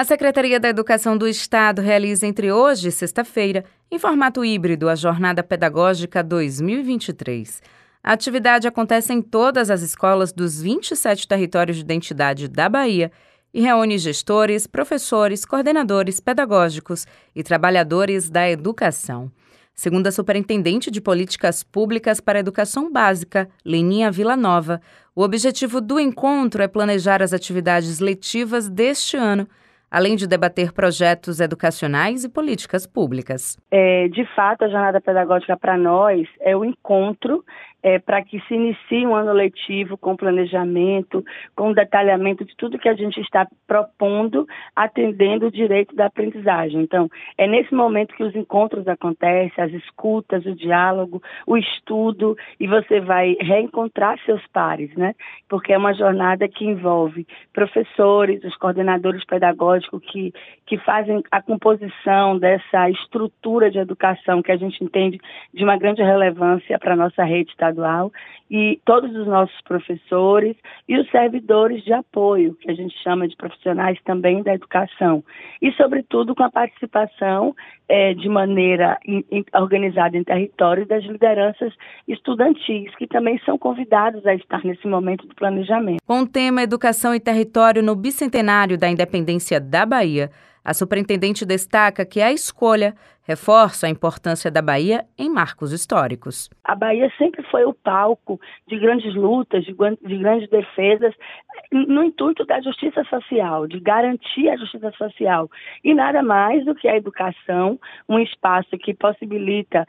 A Secretaria da Educação do Estado realiza entre hoje e sexta-feira, em formato híbrido, a Jornada Pedagógica 2023. A atividade acontece em todas as escolas dos 27 territórios de identidade da Bahia e reúne gestores, professores, coordenadores pedagógicos e trabalhadores da educação. Segundo a Superintendente de Políticas Públicas para a Educação Básica, Leninha Villanova, o objetivo do encontro é planejar as atividades letivas deste ano além de debater projetos educacionais e políticas públicas. É, de fato, a jornada pedagógica para nós é o encontro é, para que se inicie um ano letivo com planejamento, com detalhamento de tudo que a gente está propondo, atendendo o direito da aprendizagem. Então, é nesse momento que os encontros acontecem, as escutas, o diálogo, o estudo, e você vai reencontrar seus pares, né? Porque é uma jornada que envolve professores, os coordenadores pedagógicos que, que fazem a composição dessa estrutura de educação que a gente entende de uma grande relevância para a nossa rede estadual estadual e todos os nossos professores e os servidores de apoio, que a gente chama de profissionais também da educação. E, sobretudo, com a participação é, de maneira in, in, organizada em território das lideranças estudantis, que também são convidados a estar nesse momento do planejamento. Com o tema Educação e Território no bicentenário da independência da Bahia, a superintendente destaca que a escolha reforça a importância da Bahia em marcos históricos. A Bahia sempre foi o palco de grandes lutas, de, de grandes defesas, no intuito da justiça social, de garantir a justiça social. E nada mais do que a educação, um espaço que possibilita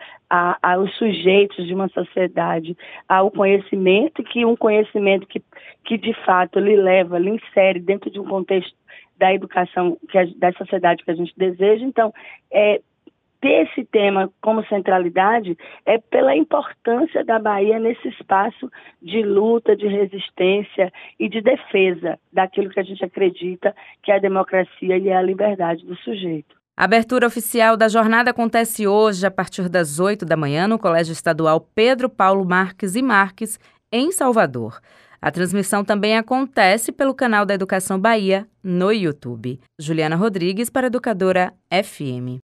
aos sujeitos de uma sociedade ao conhecimento, que um conhecimento que, que de fato lhe leva, lhe insere dentro de um contexto da educação, a, da sociedade que a gente deseja. Então, é, ter esse tema como centralidade é pela importância da Bahia nesse espaço de luta, de resistência e de defesa daquilo que a gente acredita que é a democracia e é a liberdade do sujeito. A abertura oficial da jornada acontece hoje a partir das 8 da manhã no Colégio Estadual Pedro Paulo Marques e Marques, em Salvador. A transmissão também acontece pelo canal da Educação Bahia no YouTube. Juliana Rodrigues para Educadora FM.